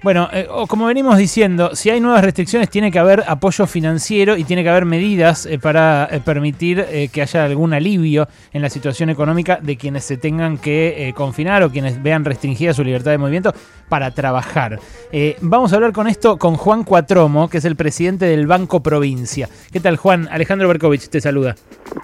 Bueno, eh, como venimos diciendo, si hay nuevas restricciones tiene que haber apoyo financiero y tiene que haber medidas eh, para eh, permitir que haya algún alivio en la situación económica de quienes se tengan que confinar o quienes vean restringida su libertad de movimiento para trabajar. vamos a hablar con esto con Juan Cuatromo, que es el presidente del Banco Provincia. ¿Qué tal, Juan? Alejandro Berkovich te saluda.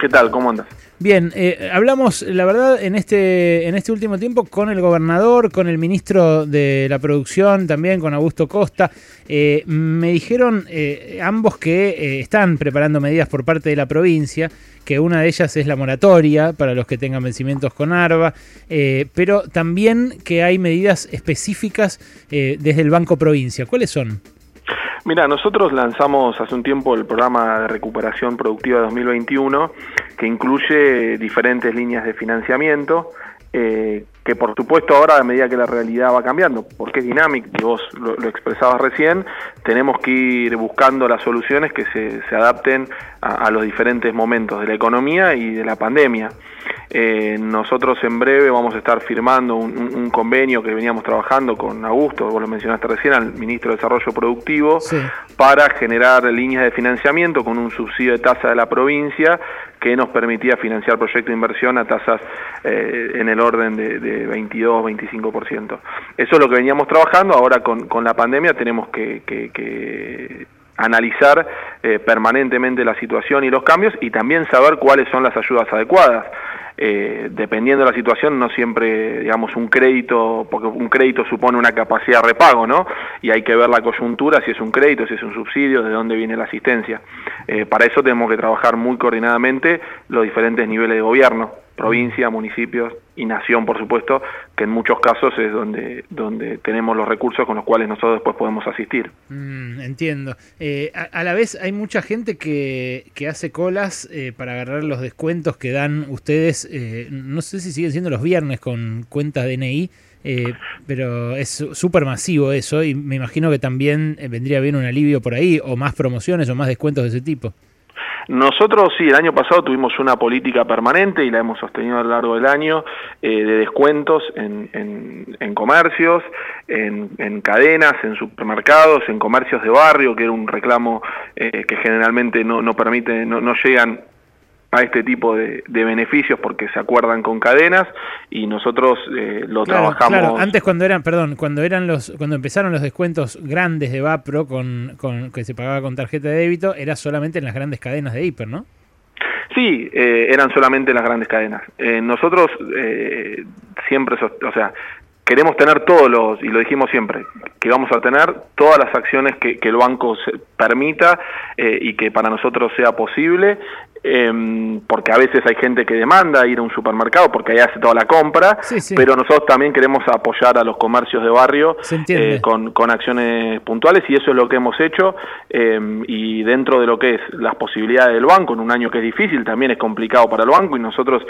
¿Qué tal? ¿Cómo andas? Bien, eh, hablamos, la verdad, en este, en este último tiempo con el gobernador, con el ministro de la Producción, también con Augusto Costa. Eh, me dijeron eh, ambos que están preparando medidas por parte de la provincia, que una de ellas es la moratoria para los que tengan vencimientos con ARBA, pero también que hay medidas específicas desde el Banco Provincia. ¿Cuáles son? Mira, nosotros lanzamos hace un tiempo el programa de recuperación productiva 2021, que incluye diferentes líneas de financiamiento, eh, que por supuesto ahora a medida que la realidad va cambiando, porque es dinámico, y vos lo, expresabas recién, tenemos que ir buscando las soluciones que se, se adapten a, los diferentes momentos de la economía y de la pandemia. Eh, nosotros en breve vamos a estar firmando un, convenio que veníamos trabajando con Augusto, vos lo mencionaste recién, al ministro de Desarrollo Productivo, para generar líneas de financiamiento con un subsidio de tasa de la provincia que nos permitía financiar proyectos de inversión a tasas eh, en el orden de, 22-25%. Eso es lo que veníamos trabajando, ahora con, con la pandemia tenemos que, que analizar eh, permanentemente la situación y los cambios y también saber cuáles son las ayudas adecuadas. Eh, dependiendo de la situación, no siempre, digamos, un crédito, porque un crédito supone una capacidad de repago, ¿no? Y hay que ver la coyuntura, si es un crédito, si es un subsidio, de dónde viene la asistencia. Eh, para eso tenemos que trabajar muy coordinadamente los diferentes niveles de gobierno provincia, municipios y nación, por supuesto, que en muchos casos es donde, donde tenemos los recursos con los cuales nosotros después podemos asistir. Mm, entiendo. Eh, a, la vez hay mucha gente que, que hace colas eh, para agarrar los descuentos que dan ustedes, eh, no sé si siguen siendo los viernes con cuentas DNI, pero es súper masivo eso y me imagino que también vendría bien un alivio por ahí o más promociones o más descuentos de ese tipo. Nosotros sí, el año pasado tuvimos una política permanente y la hemos sostenido a lo largo del año eh, de descuentos en, en, comercios, en, en, cadenas, en supermercados, en comercios de barrio, que era un reclamo eh, que generalmente no, no permite, no, no llegan a este tipo de, beneficios porque se acuerdan con cadenas y nosotros eh, lo trabajamos. Claro, antes cuando eran, perdón, cuando eran los, cuando empezaron los descuentos grandes de Vapro con, con que se pagaba con tarjeta de débito, era solamente en las grandes cadenas de hiper, ¿no? Sí, eh, eran solamente las grandes cadenas. Eh, nosotros siempre, o sea, queremos tener todos los, y lo dijimos siempre, que vamos a tener todas las acciones que, que el banco permita y que para nosotros sea posible eh, porque a veces hay gente que demanda ir a un supermercado porque ahí hace toda la compra, pero nosotros también queremos apoyar a los comercios de barrio eh, con, con, acciones puntuales y eso es lo que hemos hecho em, y dentro de lo que es las posibilidades del banco, en un año que es difícil, también es complicado para el banco y nosotros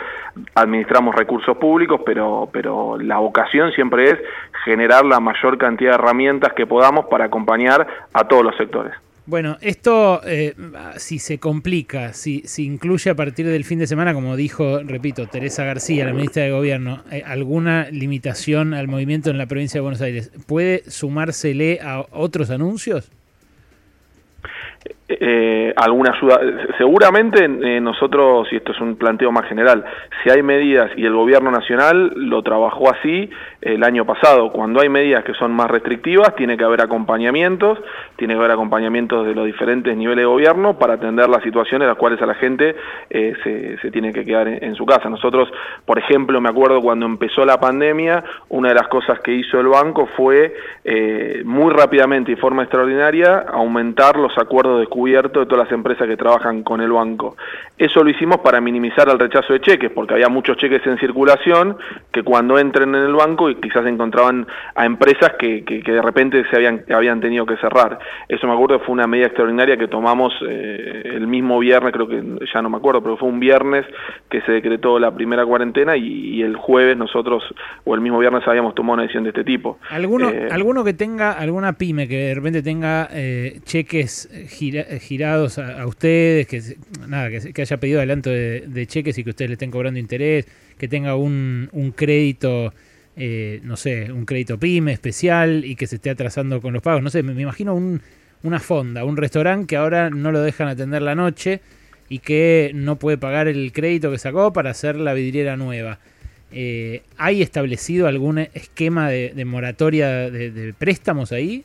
administramos recursos públicos, pero, pero la vocación siempre es generar la mayor cantidad de herramientas que podamos para acompañar a todos los sectores. Bueno, esto eh, si se complica, si, si incluye a partir del fin de semana, como dijo, repito, Teresa García, la ministra de Gobierno, eh, alguna limitación al movimiento en la provincia de Buenos Aires, ¿puede sumársele a otros anuncios? Eh, alguna ayuda. Seguramente eh, nosotros, y esto es un planteo más general, si hay medidas, y el gobierno nacional lo trabajó así el año pasado, cuando hay medidas que son más restrictivas, tiene que haber acompañamientos, tiene que haber acompañamientos de los diferentes niveles de gobierno para atender las situaciones en las cuales a la gente eh, se, tiene que quedar en, su casa. Nosotros, por ejemplo, me acuerdo cuando empezó la pandemia, una de las cosas que hizo el banco fue muy rápidamente y forma extraordinaria aumentar los acuerdos de cubierto de todas las empresas que trabajan con el banco. Eso lo hicimos para minimizar el rechazo de cheques, porque había muchos cheques en circulación que cuando entren en el banco y quizás encontraban a empresas que, que, de repente se habían, habían tenido que cerrar. Eso me acuerdo fue una medida extraordinaria que tomamos eh, el mismo viernes, creo que ya no me acuerdo, pero fue un viernes que se decretó la primera cuarentena y, el jueves nosotros, o el mismo viernes habíamos tomado una decisión de este tipo. ¿Alguno, eh, ¿alguno que tenga, alguna pyme que de repente tenga eh, cheques gira, girados a, ustedes, que nada, que, haya pedido adelanto de, cheques y que ustedes le estén cobrando interés, que tenga un, crédito eh, no sé, un crédito pyme especial y que se esté atrasando con los pagos. No sé, me, imagino una fonda, un restaurante que ahora no lo dejan atender la noche y que no puede pagar el crédito que sacó para hacer la vidriera nueva. Eh, ¿Hay establecido algún esquema de, moratoria de, préstamos ahí?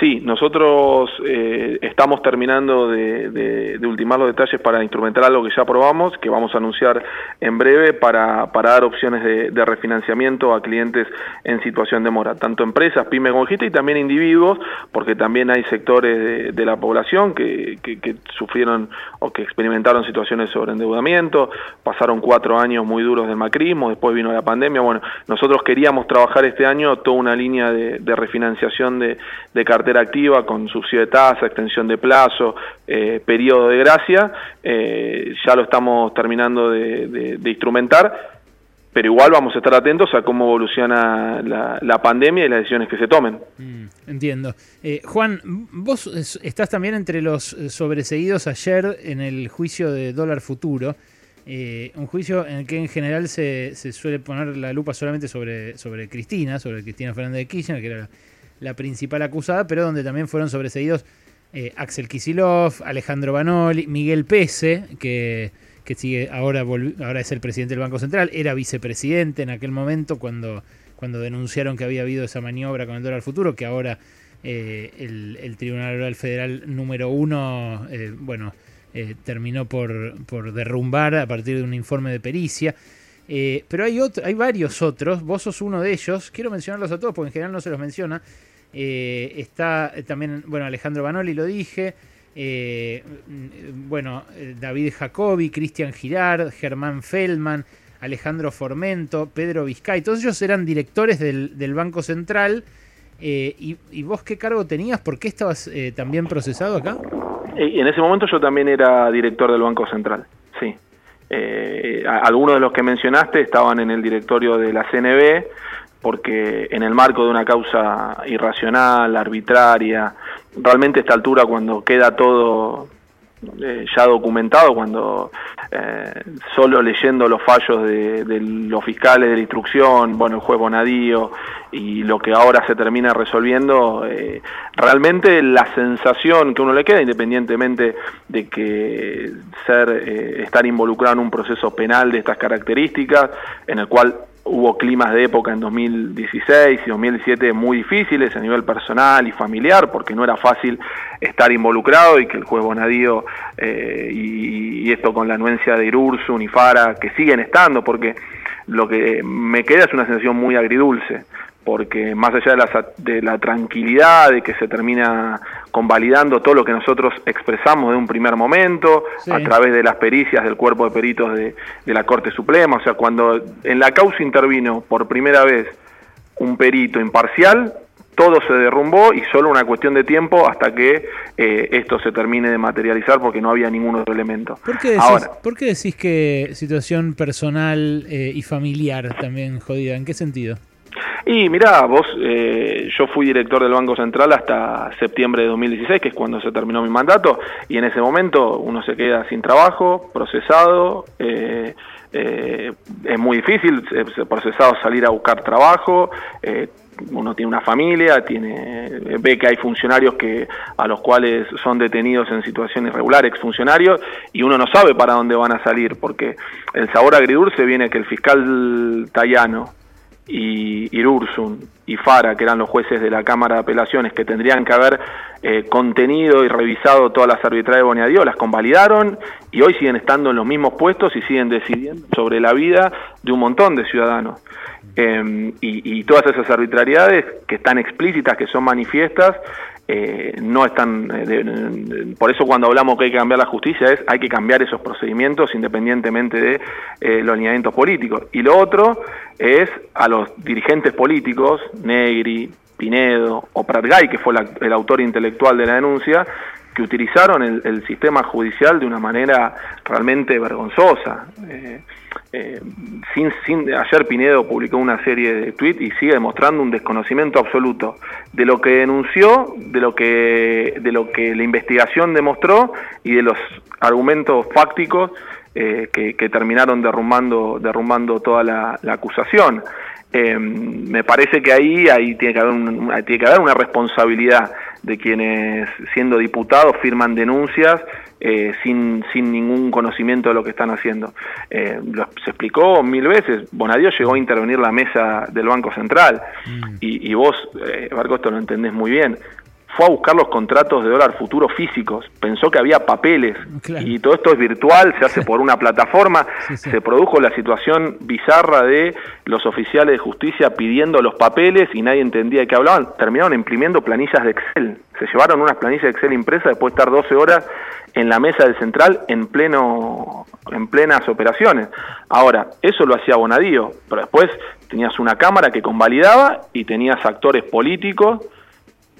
Sí, nosotros eh, estamos terminando de, ultimar los detalles para instrumentar algo que ya aprobamos, que vamos a anunciar en breve para, para dar opciones de, refinanciamiento a clientes en situación de mora, tanto empresas, pymes como y también individuos, porque también hay sectores de, la población que, que, sufrieron o que experimentaron situaciones sobre endeudamiento, pasaron cuatro años muy duros del macrismo, después vino la pandemia. Bueno, nosotros queríamos trabajar este año toda una línea de, refinanciación de, de cartera activa con subsidio de tasa, extensión de plazo, eh, periodo de gracia, eh, ya lo estamos terminando de, instrumentar, pero igual vamos a estar atentos a cómo evoluciona la, pandemia y las decisiones que se tomen. Mm, entiendo. Eh, Juan, vos estás también entre los sobreseídos ayer en el juicio de dólar futuro. un juicio en el que en general se, se, suele poner la lupa solamente sobre, sobre Cristina, sobre Cristina Fernández de Kirchner, que era la principal acusada, pero donde también fueron sobreseídos eh, Axel Kisilov, Alejandro Banoli, Miguel Pese, que, sigue ahora, ahora es el presidente del Banco Central, era vicepresidente en aquel momento cuando, cuando denunciaron que había habido esa maniobra con el dólar futuro, que ahora eh, el, Tribunal Oral Federal número uno, eh, bueno, terminó por, por derrumbar a partir de un informe de pericia. Pero hay, otro, hay varios otros, vos sos uno de ellos, quiero mencionarlos a todos porque en general no se los menciona, eh, está también, bueno, Alejandro Banoli lo dije. Eh, bueno, David Jacobi, Cristian Girard, Germán Feldman, Alejandro Formento, Pedro Vizcay, todos ellos eran directores del, Banco Central. Eh, y, vos qué cargo tenías? ¿Por qué estabas también procesado acá? En ese momento yo también era director del Banco Central, sí. Algunos de los que mencionaste estaban en el directorio de la CNB, porque en el marco de una causa irracional, arbitraria, realmente a esta altura cuando queda todo eh, ya documentado, cuando eh, solo leyendo los fallos de, los fiscales de la instrucción, bueno, el juez Bonadío y lo que ahora se termina resolviendo, eh, realmente la sensación que uno le queda, independientemente de que ser, estar involucrado en un proceso penal de estas características, en el cual hubo climas de época en 2016 y 2017 muy difíciles a nivel personal y familiar porque no era fácil estar involucrado y que el juez Bonadío eh, y, esto con la anuencia de Irursun y Fara que siguen estando porque lo que me queda es una sensación muy agridulce porque más allá de la, de la, tranquilidad, de que se termina convalidando todo lo que nosotros expresamos de un primer momento, a través de las pericias del cuerpo de peritos de, la Corte Suprema, o sea, cuando en la causa intervino por primera vez un perito imparcial, todo se derrumbó y solo una cuestión de tiempo hasta que eh, esto se termine de materializar porque no había ningún otro elemento. ¿Por qué decís, ¿por qué decís que situación personal eh, y familiar también jodida? ¿En qué sentido? Y mirá, vos, eh, yo fui director del Banco Central hasta septiembre de 2016, que es cuando se terminó mi mandato, y en ese momento uno se queda sin trabajo, procesado, eh, eh, es muy difícil, procesado salir a buscar trabajo, uno tiene una familia, tiene ve que hay funcionarios que a los cuales son detenidos en situaciones irregulares, exfuncionarios, y uno no sabe para dónde van a salir, porque el sabor agridulce viene que el fiscal Tayano, y Irursun y Fara, que eran los jueces de la Cámara de Apelaciones, que tendrían que haber eh, contenido y revisado todas las arbitrarias de Boniadío, las convalidaron y hoy siguen estando en los mismos puestos y siguen decidiendo sobre la vida de un montón de ciudadanos. Em, y, todas esas arbitrariedades que están explícitas, que son manifiestas, eh, no están, eh, por eso cuando hablamos que hay que cambiar la justicia es hay que cambiar esos procedimientos independientemente de eh, los lineamientos políticos. Y lo otro es a los dirigentes políticos, Negri, Pinedo o Pratgay, que fue el autor intelectual de la denuncia, que utilizaron el, sistema judicial de una manera realmente vergonzosa. Eh, eh, sin, sin, ayer Pinedo publicó una serie de tweets y sigue demostrando un desconocimiento absoluto de lo que denunció, de lo que, de lo que la investigación demostró y de los argumentos fácticos eh, que, terminaron derrumbando, derrumbando toda la, acusación. Eh, me parece que ahí, ahí tiene, que haber tiene que haber una responsabilidad de quienes siendo diputados firman denuncias eh, sin, sin ningún conocimiento de lo que están haciendo. Eh, se explicó mil veces, Bonadío llegó a intervenir la mesa del Banco Central mm. y, y, vos, eh, Barco, esto lo entendés muy bien, fue a buscar los contratos de dólar futuro físicos, pensó que había papeles y todo esto es virtual, se hace por una plataforma, se produjo la situación bizarra de los oficiales de justicia pidiendo los papeles y nadie entendía de qué hablaban, terminaron imprimiendo planillas de Excel, se llevaron unas planillas de Excel impresas después de estar 12 horas en la mesa del central en pleno en plenas operaciones. Ahora, eso lo hacía Bonadío, pero después tenías una cámara que convalidaba y tenías actores políticos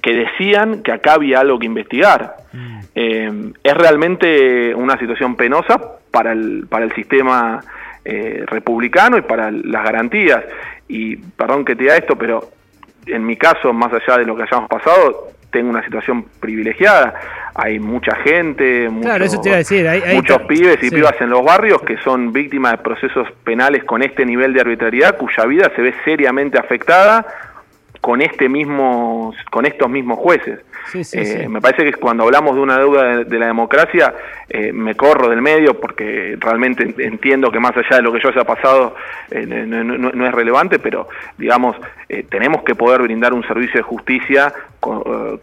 que decían que acá había algo que investigar. Mm. Eh, es realmente una situación penosa para el, para el sistema eh, republicano y para las garantías. Y perdón que te diga esto, pero en mi caso, más allá de lo que hayamos pasado, tengo una situación privilegiada. Hay mucha gente, muchos, muchos pibes y pibas en los barrios que son víctimas de procesos penales con este nivel de arbitrariedad, cuya vida se ve seriamente afectada con este mismo, con estos mismos jueces. Eh, me parece que cuando hablamos de una deuda de, la democracia, eh, me corro del medio porque realmente entiendo que más allá de lo que yo haya pasado eh, no, es relevante, pero digamos, tenemos que poder brindar un servicio de justicia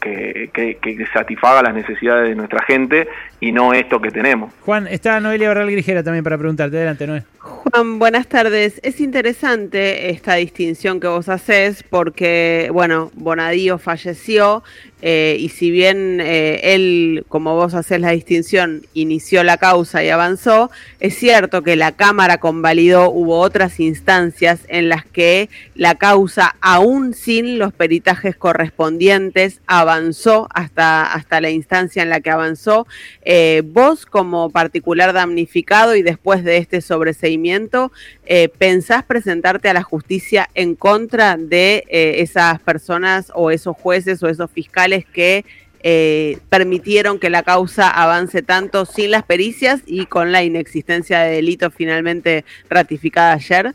que, que, satisfaga las necesidades de nuestra gente y no esto que tenemos. Juan, está Noelia Barral Grijera también para preguntarte. Adelante, Noé. Juan, buenas tardes. Es interesante esta distinción que vos haces porque, bueno, Bonadío falleció eh, y si bien eh, él, como vos haces la distinción, inició la causa y avanzó, es cierto que la Cámara convalidó, hubo otras instancias en las que la causa, aún sin los peritajes correspondientes, avanzó hasta, hasta la instancia en la que avanzó. Eh, vos, como particular damnificado y después de este sobreseimiento, ¿pensás presentarte a la justicia en contra de esas personas o esos jueces o esos fiscales? Que eh, permitieron que la causa avance tanto sin las pericias y con la inexistencia de delito finalmente ratificada ayer?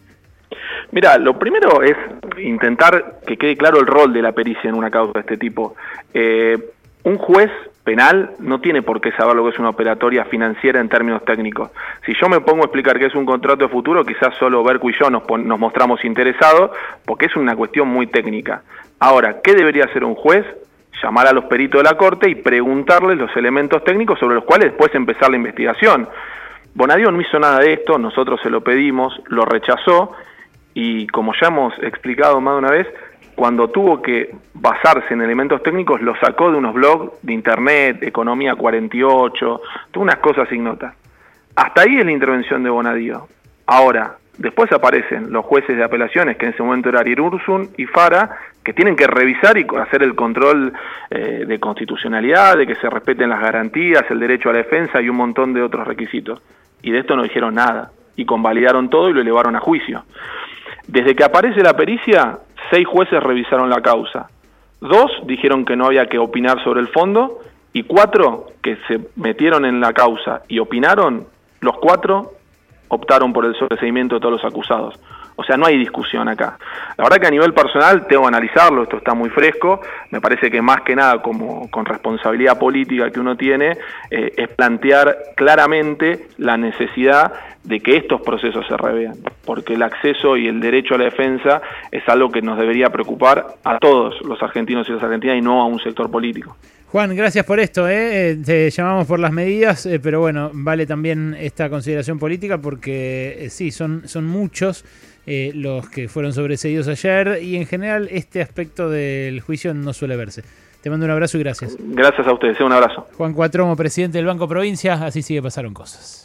Mira, lo primero es intentar que quede claro el rol de la pericia en una causa de este tipo. Eh, un juez penal no tiene por qué saber lo que es una operatoria financiera en términos técnicos. Si yo me pongo a explicar qué es un contrato de futuro, quizás solo Berco y yo nos, nos mostramos interesados, porque es una cuestión muy técnica. Ahora, ¿qué debería hacer un juez? Llamar a los peritos de la Corte y preguntarles los elementos técnicos sobre los cuales después empezar la investigación. Bonadio no hizo nada de esto, nosotros se lo pedimos, lo rechazó y como ya hemos explicado más de una vez, cuando tuvo que basarse en elementos técnicos lo sacó de unos blogs de internet, Economía 48, todas unas cosas ignotas. Hasta ahí es la intervención de Bonadío. Ahora, después aparecen los jueces de apelaciones, que en ese momento eran Irursun y Fara, que tienen que revisar y hacer el control eh, de constitucionalidad, de que se respeten las garantías, el derecho a la defensa y un montón de otros requisitos. Y de esto no dijeron nada, y convalidaron todo y lo elevaron a juicio. Desde que aparece la pericia, seis jueces revisaron la causa. Dos dijeron que no había que opinar sobre el fondo y cuatro que se metieron en la causa y opinaron, los cuatro optaron por el sobreseimiento de todos los acusados. O sea, no hay discusión acá. La verdad que a nivel personal tengo que analizarlo, esto está muy fresco, me parece que más que nada como con responsabilidad política que uno tiene, eh, es plantear claramente la necesidad de que estos procesos se revean, porque el acceso y el derecho a la defensa es algo que nos debería preocupar a todos los argentinos y las argentinas y no a un sector político. Juan, gracias por esto. ¿eh? eh te llamamos por las medidas, eh, pero bueno, vale también esta consideración política porque sí, son, son muchos los que fueron sobreseídos ayer y en general este aspecto del juicio no suele verse. Te mando un abrazo y gracias. Gracias a ustedes, un abrazo. Juan Cuatromo, presidente del Banco Provincia, así sigue pasaron cosas.